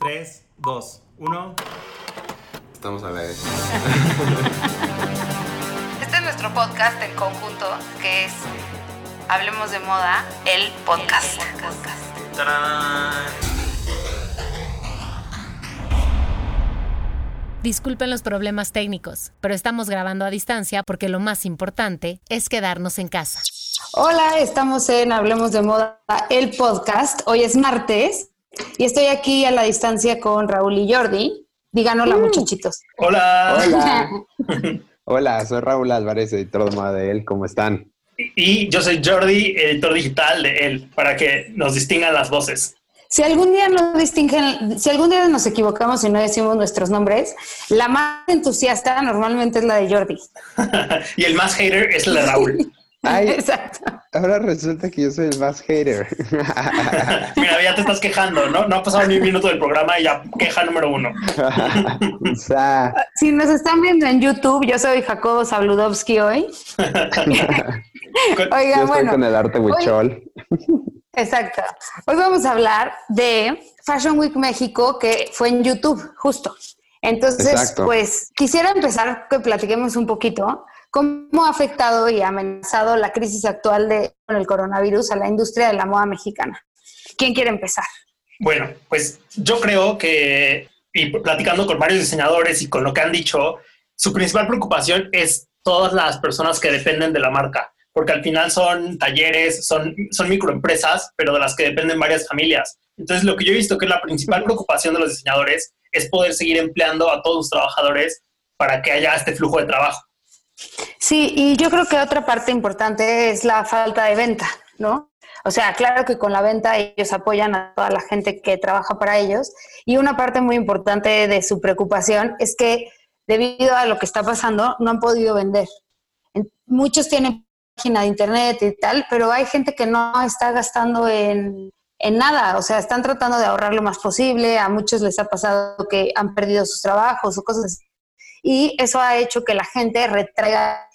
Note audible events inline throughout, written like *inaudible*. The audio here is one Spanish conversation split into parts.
3, 2, 1. Estamos a la vez. Este es nuestro podcast en conjunto, que es Hablemos de Moda, el podcast. Disculpen los problemas técnicos, pero estamos grabando a distancia porque lo más importante es quedarnos en casa. Hola, estamos en Hablemos de Moda, el podcast. Hoy es martes y estoy aquí a la distancia con Raúl y Jordi. Digan hola, muchachitos. Hola. Hola. *laughs* Hola, soy Raúl Álvarez, editor de Moda de él. ¿Cómo están? Y yo soy Jordi, editor digital de él, para que nos distingan las voces. Si algún día nos distinguen, si algún día nos equivocamos y no decimos nuestros nombres, la más entusiasta normalmente es la de Jordi. *laughs* y el más hater es la de Raúl. *laughs* Ay, *laughs* Exacto. ahora resulta que yo soy el más hater. *laughs* Mira, ya te estás quejando, ¿no? No ha pasado ni un minuto del programa y ya queja número uno. *laughs* o sea, Si nos están viendo en YouTube, yo soy Jacobo Sabludowski hoy. yo Oigan, estoy bueno. con el arte huichol. Exacto. Hoy vamos a hablar de Fashion Week México, que fue en YouTube, justo. Entonces, Exacto. pues quisiera empezar que platiquemos un poquito cómo ha afectado y amenazado la crisis actual de, con el coronavirus a la industria de la moda mexicana. ¿Quién quiere empezar? Bueno, pues yo creo que, y platicando con varios diseñadores y con lo que han dicho, su principal preocupación es todas las personas que dependen de la marca, porque al final son talleres, son, son microempresas, pero de las que dependen varias familias. Entonces, lo que yo he visto que es la principal preocupación de los diseñadores es poder seguir empleando a todos los trabajadores para que haya este flujo de trabajo. Sí, y yo creo que otra parte importante es la falta de venta, ¿no? O sea, claro que con la venta ellos apoyan a toda la gente que trabaja para ellos y una parte muy importante de su preocupación es que debido a lo que está pasando no han podido vender. En- Muchos tienen página de internet y tal, pero hay gente que no está gastando en, en nada, o sea, están tratando de ahorrar lo más posible, a muchos les ha pasado que han perdido sus trabajos o cosas así y eso ha hecho que la gente retraiga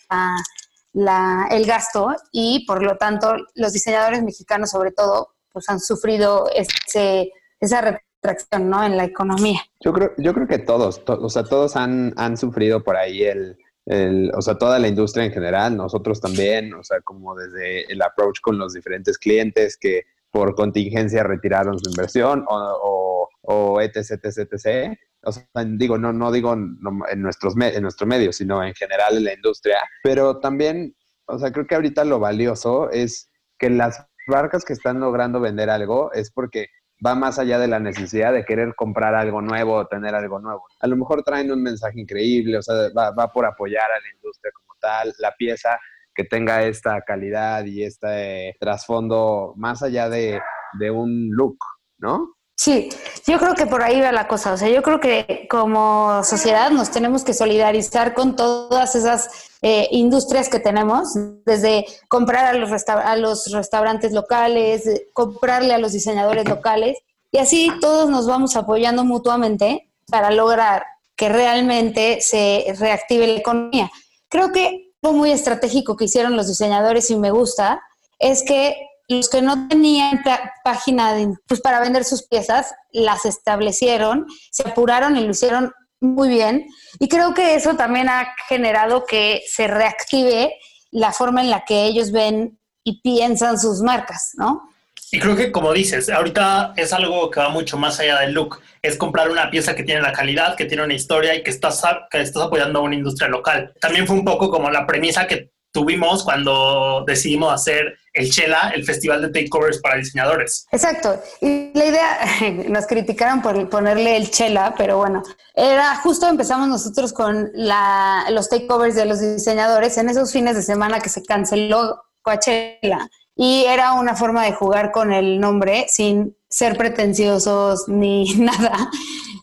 el gasto y por lo tanto los diseñadores mexicanos sobre todo pues han sufrido ese, esa retracción ¿no? en la economía. Yo creo, yo creo que todos, to- o sea, todos han, han sufrido por ahí el, el, o sea, toda la industria en general, nosotros también, o sea, como desde el approach con los diferentes clientes que por contingencia retiraron su inversión o, o, o etc, etc. O sea, digo, no, no digo en nuestros en nuestro medio, sino en general en la industria. Pero también, o sea, creo que ahorita lo valioso es que las marcas que están logrando vender algo es porque va más allá de la necesidad de querer comprar algo nuevo o tener algo nuevo. A lo mejor traen un mensaje increíble, o sea, va, va por apoyar a la industria como tal, la pieza que tenga esta calidad y este trasfondo más allá de, de un look, ¿no? Sí, yo creo que por ahí va la cosa. O sea, yo creo que como sociedad nos tenemos que solidarizar con todas esas eh, industrias que tenemos, desde comprar a los, a los restaurantes locales, comprarle a los diseñadores locales, y así todos nos vamos apoyando mutuamente para lograr que realmente se reactive la economía. Creo que algo muy estratégico que hicieron los diseñadores y me gusta es que los que no tenían página de- pues para vender sus piezas, las establecieron, se apuraron y lo hicieron muy bien. Y creo que eso también ha generado que se reactive la forma en la que ellos ven y piensan sus marcas, ¿no? Y creo que, como dices, ahorita es algo que va mucho más allá del look. Es comprar una pieza que tiene la calidad, que tiene una historia y que estás, que estás apoyando a una industria local. También fue un poco como la premisa que tuvimos cuando decidimos hacer el Chela, el festival de takeovers para diseñadores. Exacto. Y la idea, *laughs* nos criticaron por ponerle el chela, pero bueno, era justo empezamos nosotros con la, los takeovers de los diseñadores en esos fines de semana que se canceló Coachella. Y era una forma de jugar con el nombre sin ser pretenciosos ni *laughs* nada,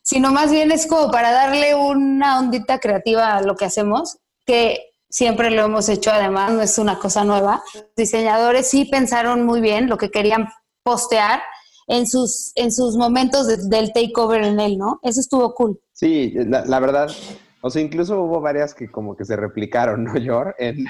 sino más bien es como para darle una ondita creativa a lo que hacemos, que siempre lo hemos hecho, además no es una cosa nueva. Los diseñadores sí pensaron muy bien lo que querían postear en sus, en sus momentos de- del takeover en él, ¿no? Eso estuvo cool. Sí, la, la verdad, o sea, incluso hubo varias que como que se replicaron, ¿no, Yor? *laughs* En,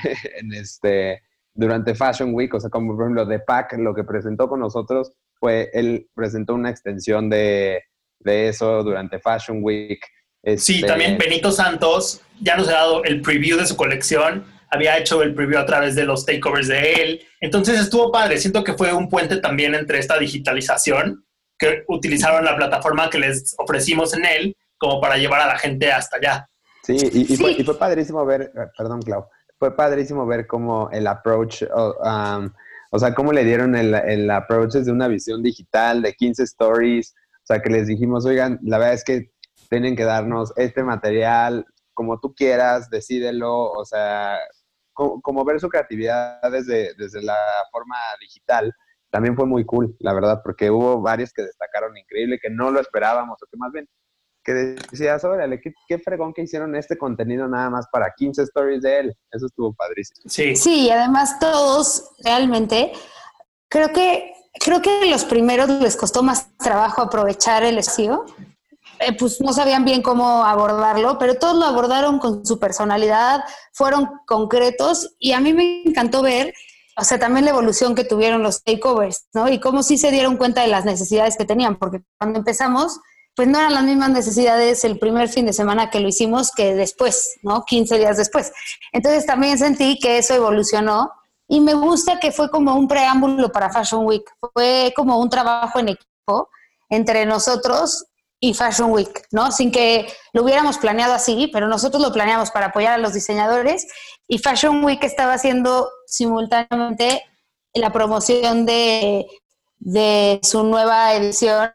este, durante Fashion Week, o sea, como por ejemplo The Pack, lo que presentó con nosotros fue, él presentó una extensión de, de eso durante Fashion Week. Sí, Este, también Benito Santos ya nos ha dado el preview de su colección, había hecho el preview a través de los takeovers de él, entonces estuvo padre, siento que fue un puente también entre esta digitalización, que utilizaron la plataforma que les ofrecimos en él como para llevar a la gente hasta allá. Sí, y, y Fue, Sí. y fue padrísimo ver, perdón, Clau, fue padrísimo ver cómo el approach, o, um, o sea, cómo le dieron el, el approach desde una visión digital de 15 stories, o sea, que les dijimos, oigan, la verdad es que tienen que darnos este material como tú quieras, decídelo, o sea, co- como, ver su creatividad desde, desde la forma digital, también fue muy cool, la verdad, porque hubo varios que destacaron increíble, que no lo esperábamos, o que más bien que decías, órale, qué, qué fregón que hicieron este contenido nada más para 15 stories de él. Eso estuvo padrísimo. Sí, Sí, y además todos realmente, creo que, creo que a los primeros les costó más trabajo aprovechar el estilo. Eh, pues no sabían bien cómo abordarlo, pero todos lo abordaron con su personalidad, fueron concretos y a mí me encantó ver, o sea, también la evolución que tuvieron los takeovers, ¿no? Y cómo sí se dieron cuenta de las necesidades que tenían, porque cuando empezamos, pues no eran las mismas necesidades el primer fin de semana que lo hicimos que después, ¿no? 15 días después. Entonces también sentí que eso evolucionó y me gusta que fue como un preámbulo para Fashion Week, fue como un trabajo en equipo entre nosotros y Fashion Week, ¿no? Sin que lo hubiéramos planeado así, pero nosotros lo planeamos para apoyar a los diseñadores y Fashion Week estaba haciendo simultáneamente la promoción de, de su nueva edición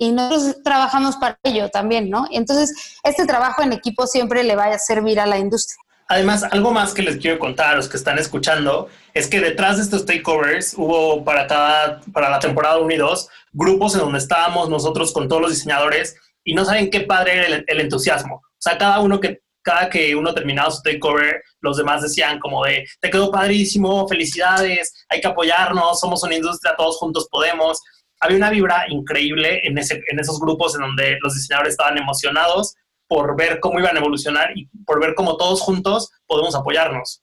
y nosotros trabajamos para ello también, ¿no? Entonces, este trabajo en equipo siempre le va a servir a la industria. Además, algo más que les quiero contar a los que están escuchando es que detrás de estos takeovers hubo para cada, para la temporada 1 y 2, grupos en donde estábamos nosotros con todos los diseñadores y no saben qué padre era el, el entusiasmo. O sea, cada uno que, cada que uno terminaba su takeover, los demás decían como de, te quedó padrísimo, felicidades, hay que apoyarnos, somos una industria, todos juntos podemos. Había una vibra increíble en, ese, en esos grupos en donde los diseñadores estaban emocionados por ver cómo iban a evolucionar y por ver cómo todos juntos podemos apoyarnos.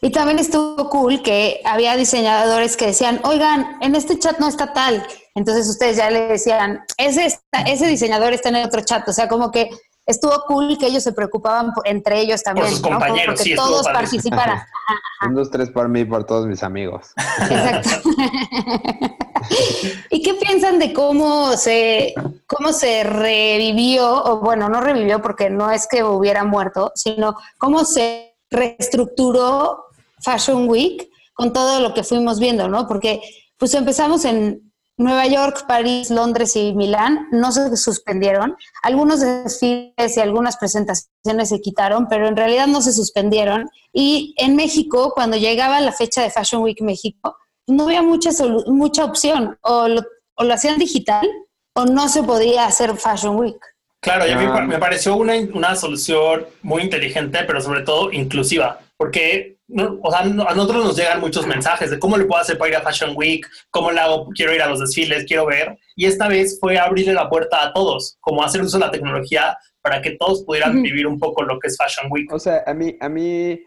Y también estuvo cool que había diseñadores que decían, oigan, en este chat no está tal. Entonces ustedes ya le decían, ese, está, ese diseñador está en el otro chat. O sea, como que estuvo cool que ellos se preocupaban entre ellos también. Por sus ¿no? compañeros, Porque sí, todos participaran. *laughs* Un, dos, tres por mí y por todos mis amigos. Exacto. *laughs* *laughs* ¿Y qué piensan de cómo se, cómo se revivió, o bueno, no revivió porque no es que hubiera muerto, sino cómo se reestructuró Fashion Week con todo lo que fuimos viendo, ¿no? Porque pues empezamos en Nueva York, París, Londres y Milán, no se suspendieron. Algunos desfiles y algunas presentaciones se quitaron, pero en realidad no se suspendieron. Y en México, cuando llegaba la fecha de Fashion Week México, no había mucha, mucha opción. O lo, o lo hacían digital o no se podía hacer Fashion Week. Claro, y a mí me pareció una, una solución muy inteligente, pero sobre todo inclusiva, porque no, o sea, a nosotros nos llegan muchos mensajes de cómo le puedo hacer para ir a Fashion Week, cómo le hago, quiero ir a los desfiles, quiero ver. Y esta vez fue abrirle la puerta a todos, como hacer uso de la tecnología para que todos pudieran uh -huh. vivir un poco lo que es Fashion Week. O sea, a mí, a mí,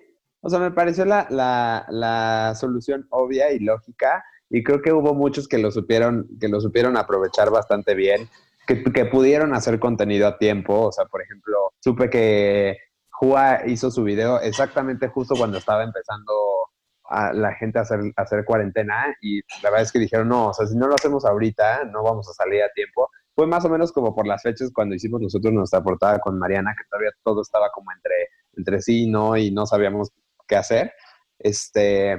o sea, me pareció la, la, la solución obvia y lógica, y creo que hubo muchos que lo supieron, que lo supieron aprovechar bastante bien. Que, que, pudieron hacer contenido a tiempo. O sea, por ejemplo, supe que Jua hizo su video exactamente justo cuando estaba empezando a la gente a hacer, a hacer cuarentena y la verdad es que dijeron, no, o sea, si no lo hacemos ahorita, no vamos a salir a tiempo. Fue más o menos como por las fechas cuando hicimos nosotros nuestra portada con Mariana, que todavía todo estaba como entre, entre sí ¿no? y no sabíamos qué hacer. Este,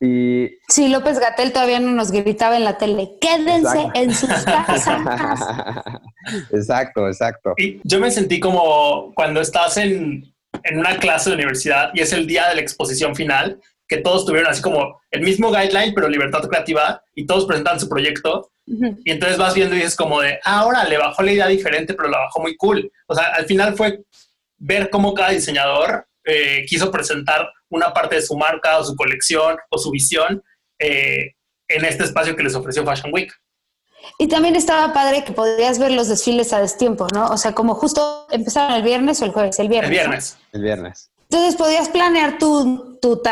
y... Sí, López Gatel todavía no nos gritaba en la tele, quédense exacto. en sus casas. *laughs* exacto, exacto. Y yo me sentí como cuando estás en, en una clase de universidad y es el día de la exposición final, que todos tuvieron así como el mismo guideline, pero libertad creativa, y todos presentan su proyecto. Uh -huh. Y entonces vas viendo y dices como de, ah, ahora le bajó la idea diferente, pero la bajó muy cool. O sea, al final fue ver cómo cada diseñador eh, quiso presentar una parte de su marca o su colección o su visión eh, en este espacio que les ofreció Fashion Week. Y también estaba padre que podías ver los desfiles a destiempo, ¿no? O sea, como justo empezaron el viernes o el jueves, el viernes. El viernes. ¿no? El viernes. Entonces podías planear tu, tu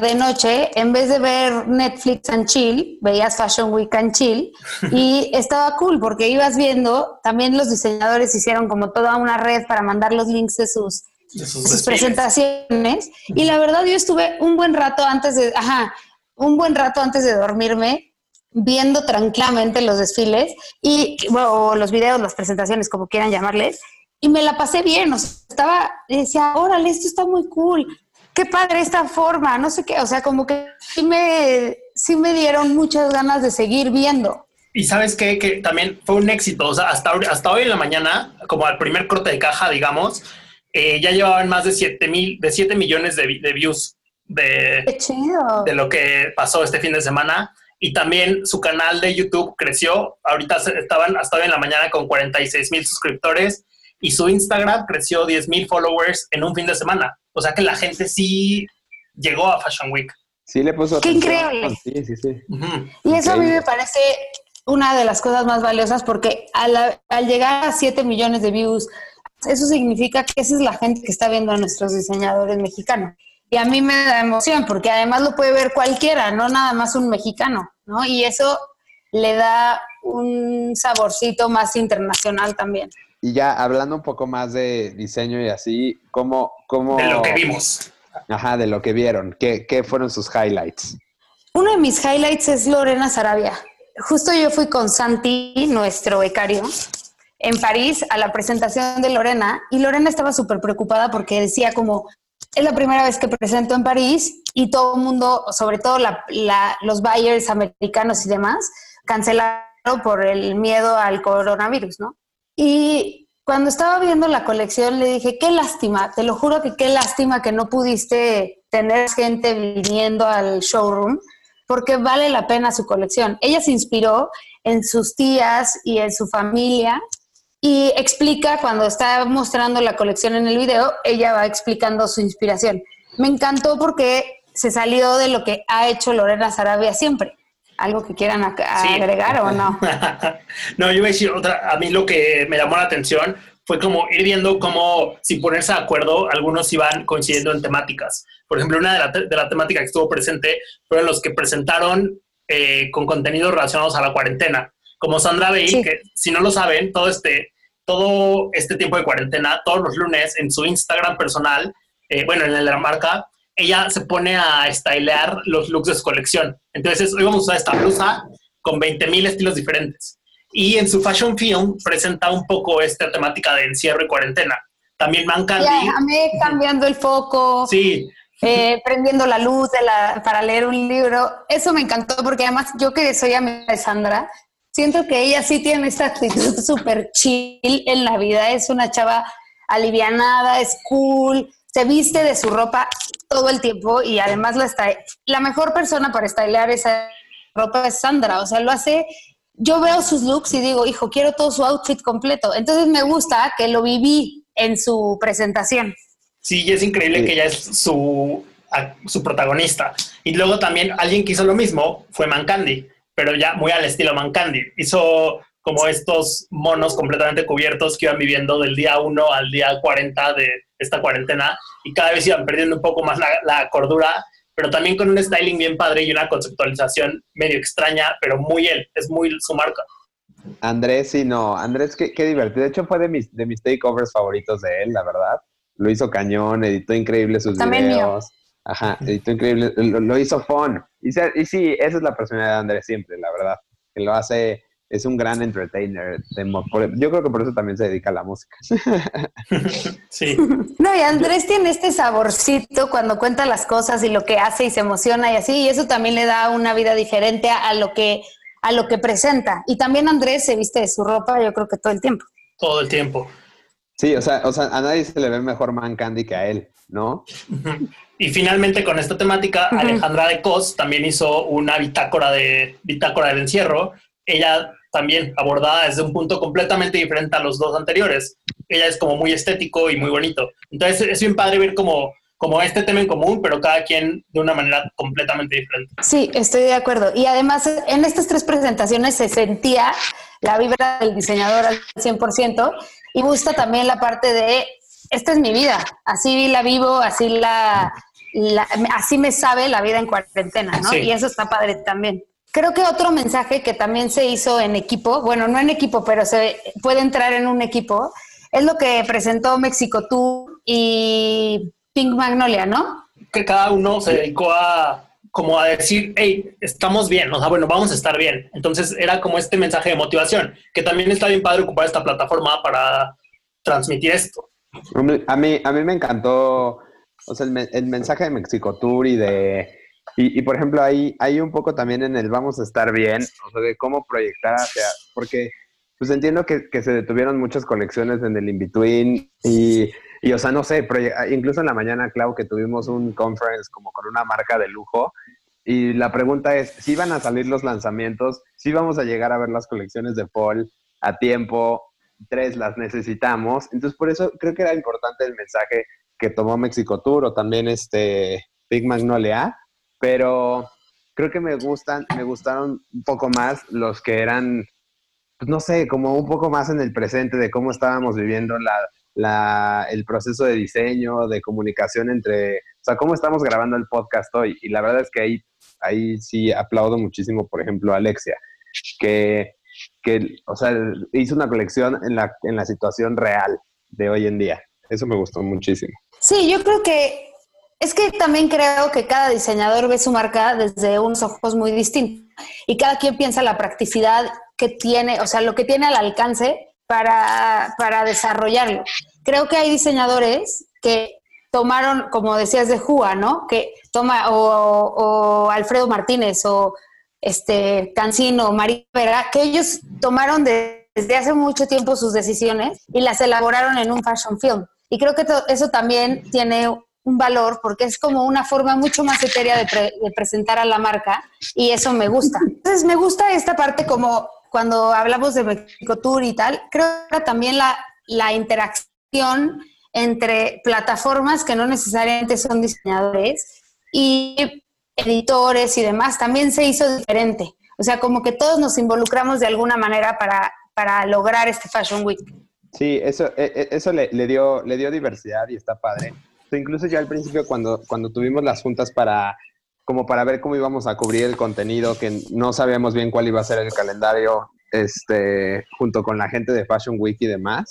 de noche, en vez de ver Netflix and chill, veías Fashion Week and chill y *laughs* estaba cool porque ibas viendo, también los diseñadores hicieron como toda una red para mandar los links de sus, De sus sus presentaciones y la verdad yo estuve un buen rato antes de, ajá, un buen rato antes de dormirme viendo tranquilamente los desfiles y bueno, o los videos, las presentaciones, como quieran llamarles, y me la pasé bien, o sea, estaba, decía, órale, esto está muy cool, qué padre esta forma, no sé qué, o sea, como que sí me, sí me dieron muchas ganas de seguir viendo. Y sabes qué? que también fue un éxito. O sea, hasta, hasta hoy en la mañana, como al primer corte de caja, digamos, eh, ya llevaban más de 7 mil, de 7 millones de, de views de, Qué chido. de lo que pasó este fin de semana. Y también su canal de YouTube creció. Ahorita estaban hasta hoy en la mañana con 46 mil suscriptores y su Instagram creció 10 mil followers en un fin de semana. O sea que la gente sí llegó a Fashion Week. Sí le puso Qué atención. increíble. Sí, sí, sí. Ujú. Y eso a mí me parece una de las cosas más valiosas porque al, al llegar a 7 millones de views, eso significa que esa es la gente que está viendo a nuestros diseñadores mexicanos. Y a mí me da emoción porque además lo puede ver cualquiera, no nada más un mexicano, ¿no? Y eso le da un saborcito más internacional también. Y ya hablando un poco más de diseño y así, ¿cómo, cómo De lo que vimos. Ajá, de lo que vieron. ¿Qué, qué fueron sus highlights? Uno de mis highlights es Lorena Sarabia. Justo yo fui con Santi, nuestro becario, en París a la presentación de Lorena y Lorena estaba súper preocupada porque decía como, es la primera vez que presento en París y todo el mundo, sobre todo la- la- los buyers americanos y demás, cancelaron por el miedo al coronavirus, ¿no? Y cuando estaba viendo la colección le dije, qué lástima, te lo juro que qué lástima que no pudiste tener gente viniendo al showroom porque vale la pena su colección. Ella se inspiró en sus tías y en su familia y explica cuando está mostrando la colección en el video, ella va explicando su inspiración. Me encantó porque se salió de lo que ha hecho Lorena Sarabia siempre. ¿Algo que quieran Sí. agregar o no? *laughs* no, yo iba a decir otra. A mí lo que me llamó la atención fue como ir viendo cómo, sin ponerse de acuerdo, algunos iban coincidiendo en temáticas. Por ejemplo, una de la, de la temática que estuvo presente fueron los que presentaron eh, con contenidos relacionados a la cuarentena. Como Sandra Bale, Sí. que si no lo saben, todo este, todo este tiempo de cuarentena, todos los lunes en su Instagram personal, eh, bueno, en el de la marca, ella se pone a stylear los looks de su colección. Entonces, hoy vamos a usar esta blusa con 20 mil estilos diferentes. Y en su fashion film presenta un poco esta temática de encierro y cuarentena. También Man Candy. Ya, amé cambiando el foco, Sí, eh, prendiendo la luz de la, para leer un libro. Eso me encantó porque además yo que soy amiga de Sandra, siento que ella sí tiene esta actitud *laughs* súper chill en la vida. Es una chava alivianada, es cool, se viste de su ropa todo el tiempo y además la, está, la mejor persona para stylear esa ropa es Sandra. O sea, lo hace... Yo veo sus looks y digo, hijo, quiero todo su outfit completo. Entonces me gusta que lo viví en su presentación. sí, y es increíble Sí. que ella es su, a- su protagonista. Y luego también alguien que hizo lo mismo fue Man Candy, pero ya muy al estilo Man Candy. Hizo como estos monos completamente cubiertos que iban viviendo del día 1 al día 40 de esta cuarentena y cada vez iban perdiendo un poco más la, la cordura, pero también con un styling bien padre y una conceptualización medio extraña, pero muy él, es muy su marca. Andrés, sí, no. Andrés, qué, qué divertido. De hecho, fue de mis, de mis takeovers favoritos de él, la verdad. Lo hizo cañón, editó increíble sus También mío. videos. Ajá, editó increíble. Lo, lo hizo fun. Y, se- y sí, esa es la personalidad de Andrés siempre, la verdad. Que lo hace, es un gran entertainer. de mo- por- yo creo que por eso también se dedica a la música. *laughs* Sí. No, y Andrés tiene este saborcito cuando cuenta las cosas y lo que hace y se emociona y así, y eso también le da una vida diferente a, a lo que a lo que presenta. Y también Andrés se viste de su ropa, yo creo que todo el tiempo. todo el tiempo. Sí, o sea, o sea, a nadie se le ve mejor Man Candy que a él, ¿no? Y finalmente con esta temática, Ujú. Alejandra de Cos también hizo una bitácora de bitácora del encierro. Ella también abordada desde un punto completamente diferente a los dos anteriores. Ella es como muy estético y muy bonito. Entonces es bien padre ver como, como este tema en común, pero cada quien de una manera completamente diferente. Sí, estoy de acuerdo. Y además, en estas tres presentaciones se sentía la vibra del diseñador al 100% y gusta también la parte de, esta es mi vida, así la vivo, así la, así me sabe la vida en cuarentena, ¿no? Y eso está padre también. Creo que otro mensaje que también se hizo en equipo, bueno, no en equipo, pero se puede entrar en un equipo, es lo que presentó México Tú y Pink Magnolia, ¿no? Que cada uno se dedicó a como a decir, hey, estamos bien, o sea, bueno, vamos a estar bien. Entonces era como este mensaje de motivación, que también está bien padre ocupar esta plataforma para transmitir esto. A mí, a mí me encantó, o sea, el, mensaje de Mexico Tour y de, y, por ejemplo, ahí hay un poco también en el vamos a estar bien, o sea, de cómo proyectar hacia, porque pues entiendo que, que se detuvieron muchas colecciones en el in-between y, y, o sea, no sé, incluso en la mañana, Clau, que tuvimos un conference como con una marca de lujo, y la pregunta es, si van a salir los lanzamientos, si vamos a llegar a ver las colecciones de fall a tiempo, tres las necesitamos. Entonces, por eso creo que era importante el mensaje que tomó Mexico Tour o también este Big Magnolia, pero creo que me gustan, me gustaron un poco más los que eran, pues no sé, como un poco más en el presente de cómo estábamos viviendo la, el proceso de diseño, de comunicación entre, o sea, cómo estamos grabando el podcast hoy. Y la verdad es que ahí, ahí sí aplaudo muchísimo, por ejemplo, Alexia, que, que, o sea, hizo una colección en la, en la situación real de hoy en día. Eso me gustó muchísimo. Sí, yo creo que es que también creo que cada diseñador ve su marca desde unos ojos muy distintos y cada quien piensa la practicidad que tiene, o sea, lo que tiene al alcance para, para desarrollarlo. Creo que hay diseñadores que tomaron, como decías de Juga, ¿no? Que toma, o, Alfredo Martínez, o este Cancino, María Vera, que ellos tomaron desde hace mucho tiempo sus decisiones y las elaboraron en un fashion film. Y creo que eso también tiene un valor porque es como una forma mucho más etérea de, de, presentar a la marca y eso me gusta. Entonces me gusta esta parte como cuando hablamos de Mexico Tour y tal, creo que también la, la interacción entre plataformas que no necesariamente son diseñadores y editores y demás también se hizo diferente. O sea, como que todos nos involucramos de alguna manera para, para lograr este Fashion Week. Sí, eso, e, e, eso le, dio, le dio diversidad y está padre. incluso ya al principio cuando, cuando tuvimos las juntas para como para ver cómo íbamos a cubrir el contenido, que no sabíamos bien cuál iba a ser el calendario, este, junto con la gente de Fashion Week y demás.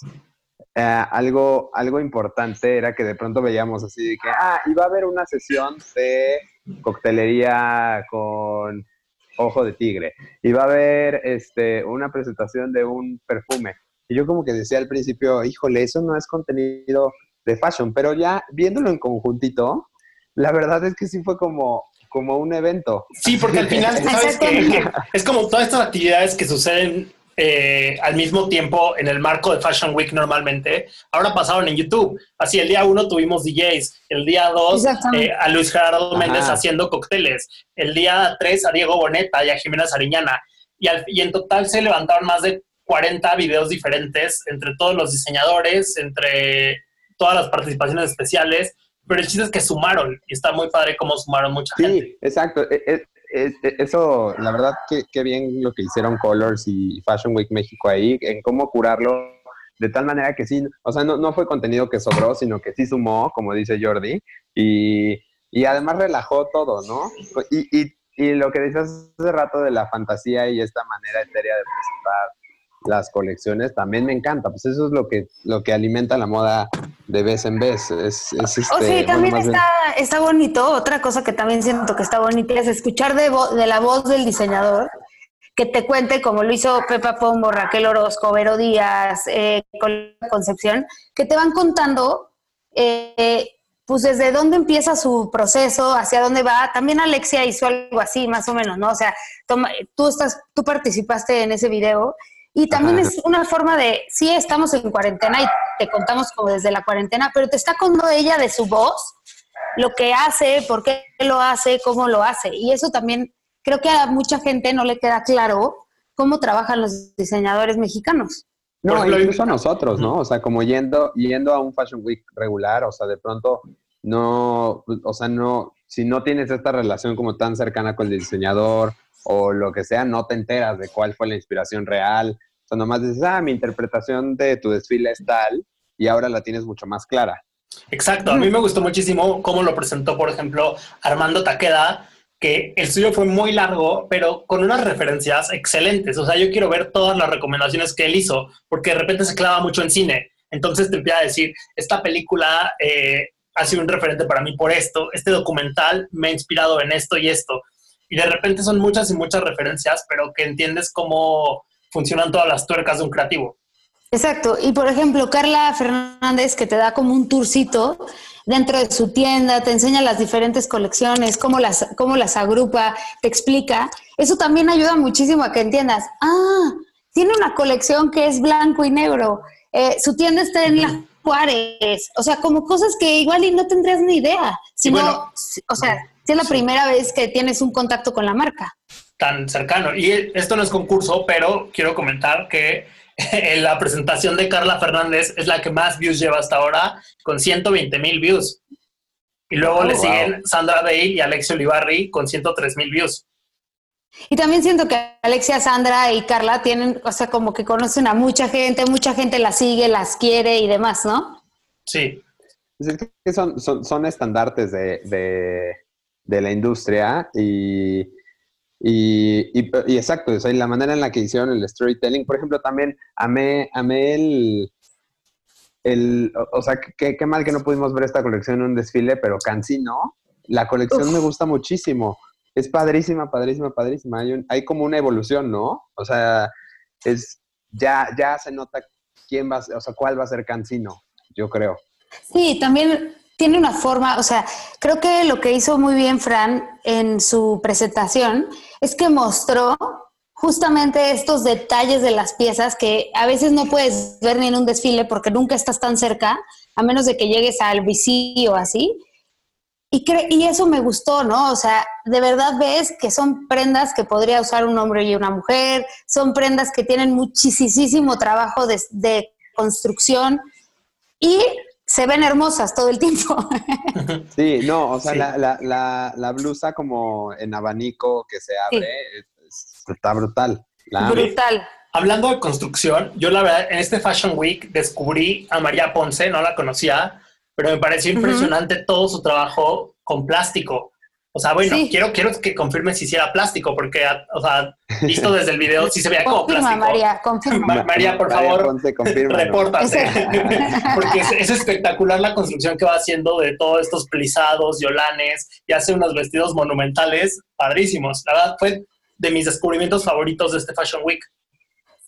Eh, algo, algo importante era que de pronto veíamos así que, ah, iba a haber una sesión de coctelería con ojo de tigre, iba a haber este, una presentación de un perfume. Y yo como que decía al principio, híjole, eso no es contenido de fashion, pero ya viéndolo en conjuntito, la verdad es que sí fue como, como un evento. Sí, porque al final, *laughs* ¿sabes qué? Es como todas estas actividades que suceden eh, al mismo tiempo en el marco de Fashion Week normalmente, ahora pasaron en YouTube. Así el día uno tuvimos DJs, el día dos eh, a Luis Gerardo Méndez haciendo cócteles, el día tres a Diego Boneta y a Jimena Sariñana. Y, y en total se levantaron más de 40 videos diferentes entre todos los diseñadores, entre todas las participaciones especiales pero el chiste es que sumaron y está muy padre cómo sumaron mucha gente. Sí, exacto. E, e, e, eso, la verdad, que, bien lo que hicieron Colors y Fashion Week México ahí, en cómo curarlo de tal manera que sí, o sea, no, no fue contenido que sobró, sino que sí sumó, como dice Jordi, y, y además relajó todo, ¿no? Y, y, y lo que dices hace rato de la fantasía y esta manera etérea de presentar las colecciones también me encanta. Pues eso es lo que, lo que alimenta la moda de vez en vez. Es, es oh, sí, este, también está, está bonito. Otra cosa que también siento que está bonita es escuchar de, de la voz del diseñador que te cuente, como lo hizo Pepa Pombo, Raquel Orozco, Vero Díaz, eh, Concepción, que te van contando eh, pues desde dónde empieza su proceso, hacia dónde va. También Alexia hizo algo así, más o menos, ¿no? O sea, toma, tú estás, tú participaste en ese video y también es una forma de, sí, estamos en cuarentena y te contamos como desde la cuarentena, pero te está contando ella de su voz, lo que hace, por qué lo hace, cómo lo hace. Y eso también creo que a mucha gente no le queda claro cómo trabajan los diseñadores mexicanos. No, incluso a nosotros, ¿no? O sea, como yendo, yendo a un Fashion Week regular, o sea, de pronto no, o sea, no, si no tienes esta relación como tan cercana con el diseñador, o lo que sea, no te enteras de cuál fue la inspiración real. O sea, nomás dices, ah, mi interpretación de tu desfile es tal y ahora la tienes mucho más clara. Exacto, a mí me gustó muchísimo cómo lo presentó, por ejemplo, Armando Taqueda, que el suyo fue muy largo, pero con unas referencias excelentes. O sea, yo quiero ver todas las recomendaciones que él hizo, porque de repente se clava mucho en cine. Entonces te empieza a decir, esta película eh, ha sido un referente para mí por esto, este documental me ha inspirado en esto y esto. Y de repente son muchas y muchas referencias, pero que entiendes cómo funcionan todas las tuercas de un creativo. Exacto. Y por ejemplo, Carla Fernández, que te da como un tourcito dentro de su tienda, te enseña las diferentes colecciones, cómo las, cómo las agrupa, te explica. Eso también ayuda muchísimo a que entiendas, ah, tiene una colección que es blanco y negro, eh, su tienda está en la Juárez, o sea, como cosas que igual y no tendrías ni idea, sino, o sea, si es la primera vez que tienes un contacto con la marca. Tan cercano. Y esto no es concurso, pero quiero comentar que *laughs* la presentación de Carla Fernández es la que más views lleva hasta ahora, con 120 mil views. Y luego le oh, siguen Sandra Bale y Alexia Olivarri con 103 mil views. Y también siento que Alexia, Sandra y Carla tienen, o sea, como que conocen a mucha gente, mucha gente las sigue, las quiere y demás, ¿no? Sí. Es que son, son, son estandartes de, de, de la industria y y, y, exacto, o sea, la manera en la que hicieron el storytelling, por ejemplo, también amé, amé el, el, o sea, qué, qué mal que no pudimos ver esta colección en un desfile, pero Cancino, la colección me gusta muchísimo. Es padrísima, padrísima, padrísima. Hay, hay, como una evolución, ¿no? O sea, es, ya, ya se nota quién va, o sea, cuál va a ser Cancino, yo creo. Sí, también tiene una forma, o sea, creo que lo que hizo muy bien Fran en su presentación es que mostró justamente estos detalles de las piezas que a veces no puedes ver ni en un desfile porque nunca estás tan cerca, a menos de que llegues al bici o así. Y, y eso me gustó, ¿no? O sea, de verdad ves que son prendas que podría usar un hombre y una mujer, son prendas que tienen muchísimo trabajo de, de construcción y se ven hermosas todo el tiempo. *laughs* Sí, no, o sea, la, la, la, blusa como en abanico que se abre está brutal. brutal. Hablando de construcción, yo la verdad en este Fashion Week descubrí a María Ponce, no la conocía, pero me pareció impresionante todo su trabajo con plástico. O sea, bueno, quiero, quiero que confirme si hiciera plástico, porque, o sea, visto desde el video, sí se veía como plástico. María, confirma. María, por favor, repórtate. *laughs* porque es, espectacular la construcción que va haciendo de todos estos plisados, yolanes, y hace unos vestidos monumentales padrísimos. La verdad, fue de mis descubrimientos favoritos de este Fashion Week.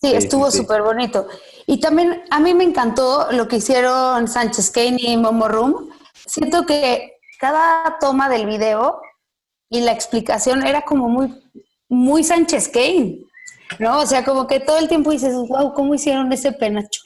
Sí, estuvo súper bonito. Y también a mí me encantó lo que hicieron Sánchez Kane y Momo Room. Siento que cada toma del video y la explicación era como muy, muy Sánchez Kane, ¿no? O sea, como que todo el tiempo dices, wow, ¿cómo hicieron ese penacho?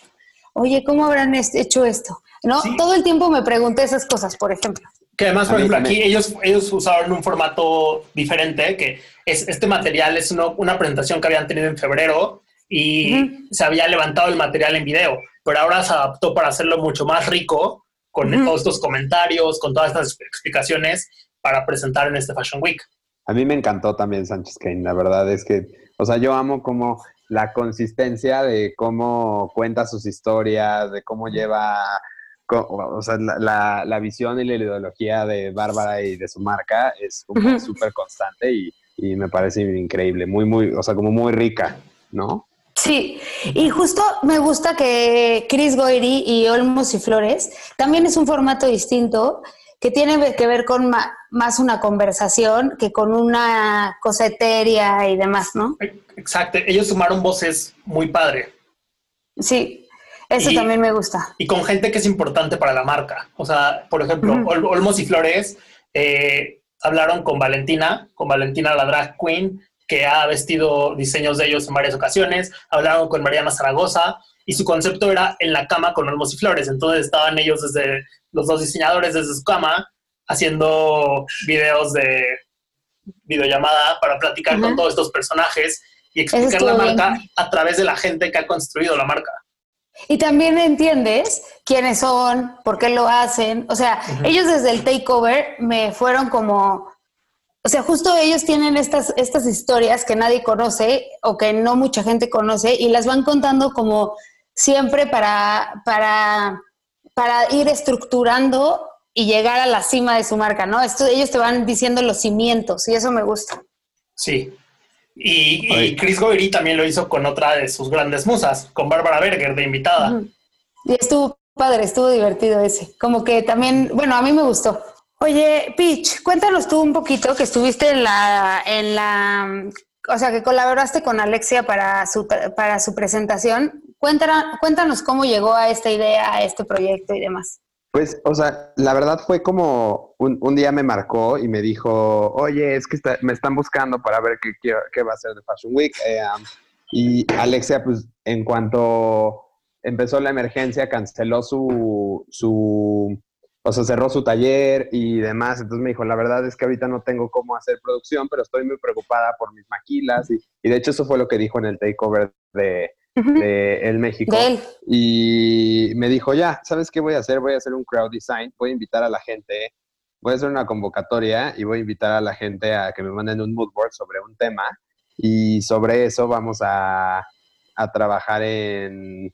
Oye, ¿cómo habrán hecho esto? ¿No? Todo el tiempo me pregunté esas cosas, por ejemplo. Que además, por ejemplo, aquí ellos, ellos usaron un formato diferente, que es este material es una presentación que habían tenido en febrero y se había levantado el material en video, pero ahora se adaptó para hacerlo mucho más rico, con todos estos comentarios, con todas estas explicaciones para presentar en este Fashion Week. A mí me encantó también Sánchez Kane, la verdad es que, o sea, yo amo como la consistencia de cómo cuenta sus historias, de cómo lleva, o sea, la, la, visión y la ideología de Bárbara y de su marca es súper constante y, y me parece increíble, muy, muy, o sea, como muy rica, ¿no? Sí, y justo me gusta que Chris Goiri y Olmos y Flores también es un formato distinto que tiene que ver con más una conversación que con una cosa etérea y demás, ¿no? Exacto, ellos sumaron voces muy padre. Sí, eso también me gusta. Y con gente que es importante para la marca. O sea, por ejemplo, Olmos y Flores eh, hablaron con Valentina, con Valentina la drag queen, que ha vestido diseños de ellos en varias ocasiones. Hablaron con Mariana Zaragoza y su concepto era en la cama con Olmos y Flores. Entonces estaban ellos desde los dos diseñadores desde su cama haciendo videos de videollamada para platicar con todos estos personajes y explicar la marca a través de la gente que ha construido la marca. Y también entiendes quiénes son, por qué lo hacen. O sea, ellos desde el takeover me fueron como, o sea, justo ellos tienen estas, estas historias que nadie conoce o que no mucha gente conoce y las van contando como siempre para, para para ir estructurando y llegar a la cima de su marca, ¿no? Esto, ellos te van diciendo los cimientos y eso me gusta. Sí. Y, y Chris Goyri también lo hizo con otra de sus grandes musas, con Bárbara Berger de invitada. Y estuvo padre, estuvo divertido ese. Como que también, bueno, a mí me gustó. Oye, Pitch, cuéntanos tú un poquito que estuviste en la, en la, o sea, que colaboraste con Alexia para su, para su presentación. Cuéntara- cuéntanos cómo llegó a esta idea, a este proyecto y demás. Pues, o sea, la verdad fue como un, un día me marcó y me dijo, oye, es que me están buscando para ver qué, qué, qué va a ser de Fashion Week. Eh, y Alexia, pues, en cuanto empezó la emergencia, canceló su, su, o sea, cerró su taller y demás. Entonces me dijo, la verdad es que ahorita no tengo cómo hacer producción, pero estoy muy preocupada por mis maquilas. Y, y de hecho eso fue lo que dijo en el takeover de, de El México. De él. Y me dijo, ya, ¿sabes qué voy a hacer? Voy a hacer un crowd design, voy a invitar a la gente, voy a hacer una convocatoria y voy a invitar a la gente a que me manden un mood board sobre un tema y sobre eso vamos a, a trabajar en,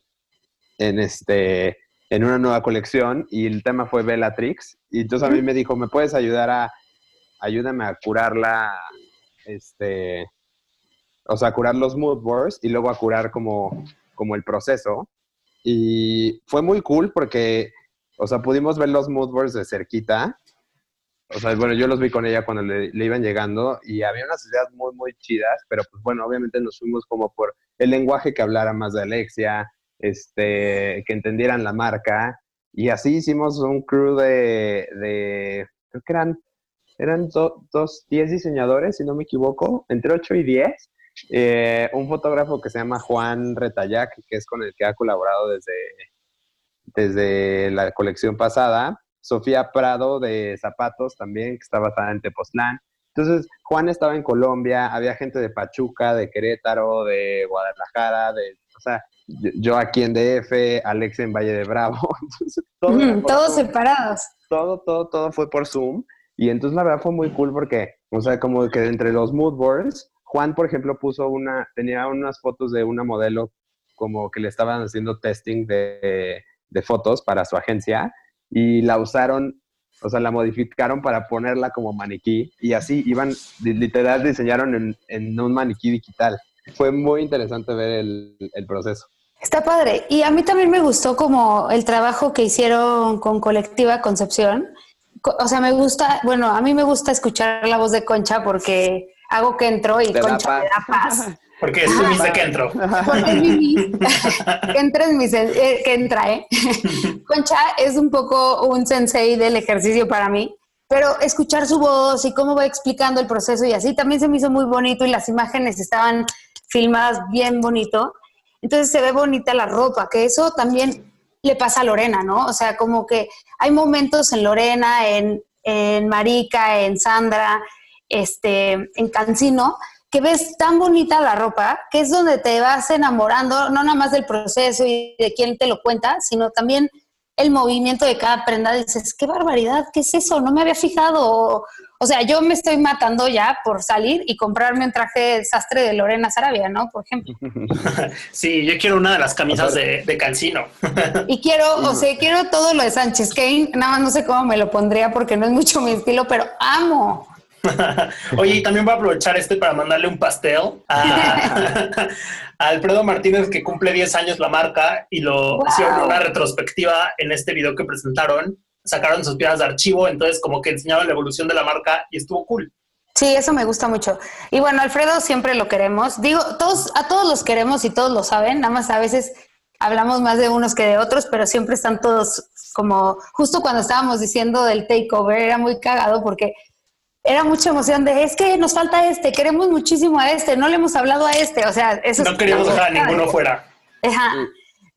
en, este, en una nueva colección y el tema fue Bellatrix y entonces a mí me dijo, ¿me puedes ayudar a, ayúdame a curarla, este, o sea, a curar los mood boards y luego a curar como, como el proceso. Y fue muy cool porque, o sea, pudimos ver los mood boards de cerquita. O sea, bueno, yo los vi con ella cuando le, le iban llegando y había unas ideas muy, muy chidas, pero pues bueno, obviamente nos fuimos como por el lenguaje que hablara más de Alexia, este, que entendieran la marca. Y así hicimos un crew de, de creo que eran, eran do- dos, 10 diseñadores, si no me equivoco, entre 8 y 10. Eh, un fotógrafo que se llama Juan Retayac, que es con el que ha colaborado desde, desde la colección pasada. Sofía Prado de Zapatos también, que está basada en Tepoztlán. Entonces, Juan estaba en Colombia, había gente de Pachuca, de Querétaro, de Guadalajara, de, o sea, yo- yo aquí en DF, Alex en Valle de Bravo. *laughs* Entonces, todo Todos Zoom separados. todo, todo, todo fue por Zoom. Y entonces la verdad fue muy cool porque, o sea, como que entre los mood boards, Juan, por ejemplo, puso una, tenía unas fotos de una modelo como que le estaban haciendo testing de, de fotos para su agencia y la usaron, o sea, la modificaron para ponerla como maniquí y así iban, li- literal, diseñaron en, en un maniquí digital. Fue muy interesante ver el, el proceso. Está padre. Y a mí también me gustó como el trabajo que hicieron con Colectiva Concepción. Co- O sea, me gusta, bueno, a mí me gusta escuchar la voz de Concha porque hago que entro y Te da Concha me da paz. *laughs* Porque es tu Miss de Kentro. Porque es mi *laughs* que entra en mi eh, que entra, ¿eh? *laughs* Concha es un poco un sensei del ejercicio para mí, pero escuchar su voz y cómo va explicando el proceso y así también se me hizo muy bonito y las imágenes estaban filmadas bien bonito. Entonces se ve bonita la ropa, que eso también le pasa a Lorena, ¿no? O sea, como que hay momentos en Lorena, en, en Marica, en Sandra, este, en Cancino, que ves tan bonita la ropa, que es donde te vas enamorando, no nada más del proceso y de quién te lo cuenta, sino también el movimiento de cada prenda. Dices, qué barbaridad, ¿qué es eso? No me había fijado. O, sea, yo me estoy matando ya por salir y comprarme un traje de sastre de Lorena Sarabia, ¿no? Por ejemplo. *laughs* Sí, yo quiero una de las camisas de, de Cancino. Y quiero, o sea, quiero todo lo de Sánchez Kane, nada más no sé cómo me lo pondría porque no es mucho mi estilo, pero amo. *laughs* Oye, y también voy a aprovechar este para mandarle un pastel a, *laughs* a Alfredo Martínez, que cumple 10 años la marca y lo Wow. hicieron una retrospectiva en este video que presentaron. Sacaron sus piezas de archivo, entonces como que enseñaban la evolución de la marca y estuvo cool. Sí, eso me gusta mucho. Y bueno, Alfredo siempre lo queremos. Digo, todos, a todos los queremos y todos lo saben, nada más a veces hablamos más de unos que de otros, pero siempre están todos como, justo cuando estábamos diciendo del takeover, era muy cagado porque era mucha emoción de, es que nos falta este, queremos muchísimo a este, no le hemos hablado a este, o sea, eso No es- queríamos dejar a ninguno fuera. Ajá.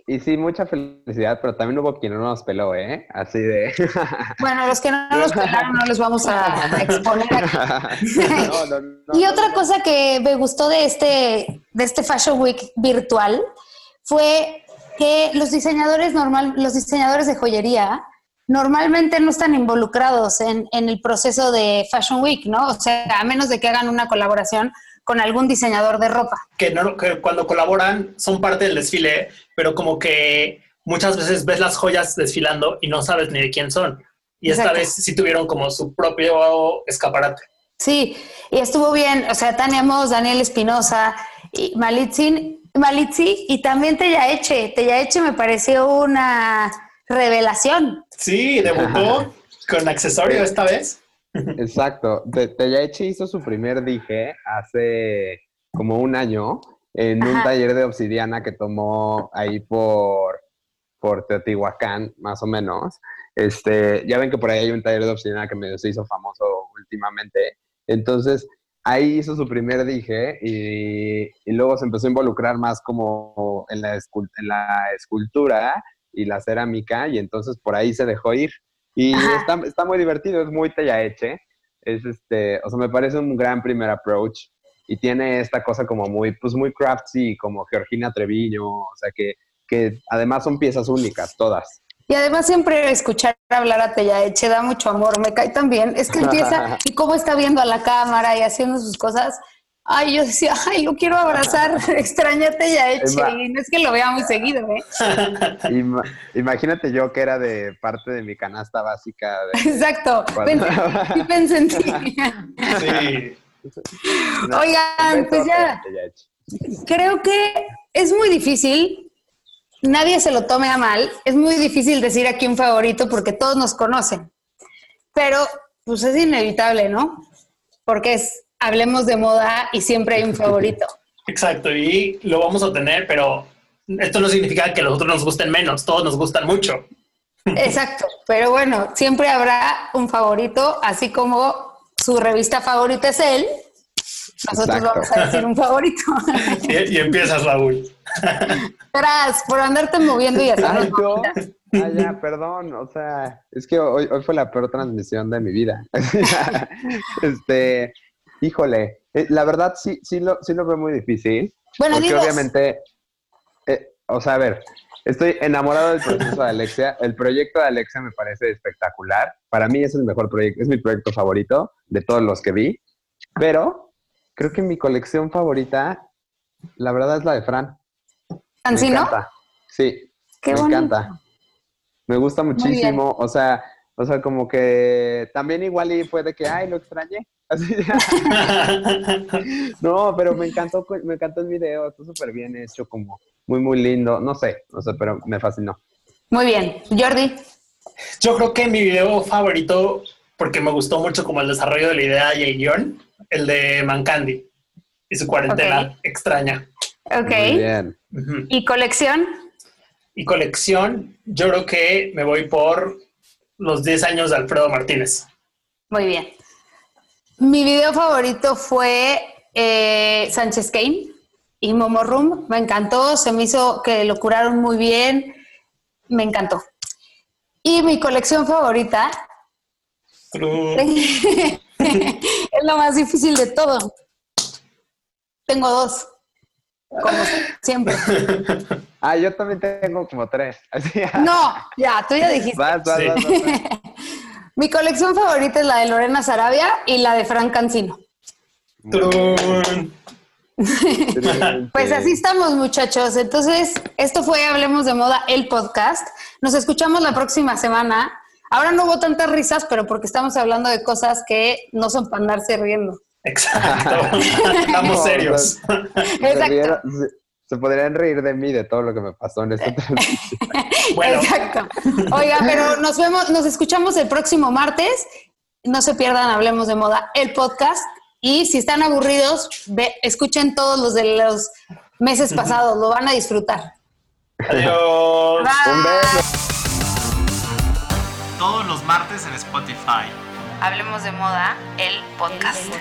Y sí, mucha felicidad, pero también hubo quien no nos peló, ¿eh? Así de... *laughs* Bueno, los que no nos pelaron no los vamos a exponer aquí. No, no, no, y no, otra no. cosa que me gustó de este, de este Fashion Week virtual fue que los diseñadores normal, los diseñadores de joyería normalmente no están involucrados en, en el proceso de Fashion Week, ¿no? O sea, a menos de que hagan una colaboración con algún diseñador de ropa. Que, no, que cuando colaboran son parte del desfile, pero como que muchas veces ves las joyas desfilando y no sabes ni de quién son. Y esta vez sí tuvieron como su propio escaparate. Sí, y estuvo bien. O sea, tenemos Daniel Espinosa y Malitzin, Malitzi y también Tellaeche. Tellaeche me pareció una revelación. Sí, debutó con accesorio esta vez. Exacto. Te- Tellaeche hizo su primer dije hace como un año en un Ajá. taller de obsidiana que tomó ahí por, por Teotihuacán, más o menos. Este, ya ven que por ahí hay un taller de obsidiana que medio se hizo famoso últimamente. Entonces, ahí hizo su primer dije y, y luego se empezó a involucrar más como en la, en la escultura y la cerámica y entonces por ahí se dejó ir. Y está, está muy divertido, es muy tellaeche. Es este, o sea, me parece un gran primer approach y tiene esta cosa como muy, pues muy craftsy, como Georgina Treviño, o sea, que, que además son piezas únicas todas. Y además siempre escuchar hablar a Tellaeche da mucho amor, me cae también. Es que *laughs* empieza y cómo está viendo a la cámara y haciendo sus cosas. Ay, yo decía, ay, lo quiero abrazar, *laughs* extraña a Tellaeche. Emma. Y no es que lo vea muy seguido, ¿eh? *laughs* Ima- imagínate yo que era de parte de mi canasta básica. de- *laughs* Exacto. Cuando- Pensé, en ti. Sí. Oigan, pues ya. Creo que es muy difícil, nadie se lo tome a mal, es muy difícil decir aquí un favorito porque todos nos conocen, pero pues es inevitable, ¿no? Porque es, hablemos de moda y siempre hay un favorito. *laughs* Exacto, y lo vamos a tener, pero esto no significa que los otros nos gusten menos, todos nos gustan mucho. Exacto, pero bueno, siempre habrá un favorito, así como su revista favorita es él, nosotros Exacto. vamos a decir un favorito. *laughs* Y, y empiezas, Raúl. *laughs* Tras, por andarte moviendo y haciendo Ay, no. movidas. Ah, ya, perdón. O sea, es que hoy, hoy fue la peor transmisión de mi vida. este, híjole, eh, la verdad sí, sí lo, sí lo veo muy difícil. Bueno, porque obviamente, eh, o sea, a ver, estoy enamorado del proceso de Alexia. El proyecto de Alexia me parece espectacular. Para mí es el mejor proyecto, es mi proyecto favorito de todos los que vi. Pero creo que mi colección favorita, la verdad, es la de Fran. Encanta. Sí, Qué me bonito. encanta. Me gusta muchísimo. O sea, o sea, como que también igual y fue de que, ay, lo extrañé. *laughs* No, pero me encantó, me encantó el video, está súper bien hecho, como muy, muy lindo. No sé, no sé, pero me fascinó. Muy bien. Jordi. Yo creo que mi video favorito, porque me gustó mucho como el desarrollo de la idea y el guion, el de Mancandi y su cuarentena extraña. Ok. Muy bien. ¿Y colección? Y colección, yo creo que me voy por los 10 años de Alfredo Martínez. Muy bien. Mi video favorito fue eh, Sánchez Kane y Momo Room. Me encantó, se me hizo que lo curaron muy bien. Me encantó. Y mi colección favorita *laughs* es lo más difícil de todo. Tengo dos, como siempre. *laughs* Ah, yo también tengo como tres. *laughs* No, ya, tú ya dijiste. vas, vas, Sí. vas, vas, vas. Mi colección favorita es la de Lorena Sarabia y la de Frank Cancino. *laughs* Pues así estamos, muchachos. Entonces, esto fue Hablemos de Moda, el podcast. Nos escuchamos la próxima semana. Ahora no hubo tantas risas, pero porque estamos hablando de cosas que no son para andarse riendo. Exacto. Estamos serios. Se, *laughs* Exacto. Se- podrían reír de mí, de todo lo que me pasó en *laughs* esta transmisión. Bueno, Exacto. Oiga, pero nos vemos, nos escuchamos el próximo martes. No se pierdan Hablemos de Moda, el podcast. Y si están aburridos, ve- escuchen todos los de los meses pasados, lo van a disfrutar. adiós. Bye. Un beso. Todos los martes en Spotify. Hablemos de Moda, el podcast.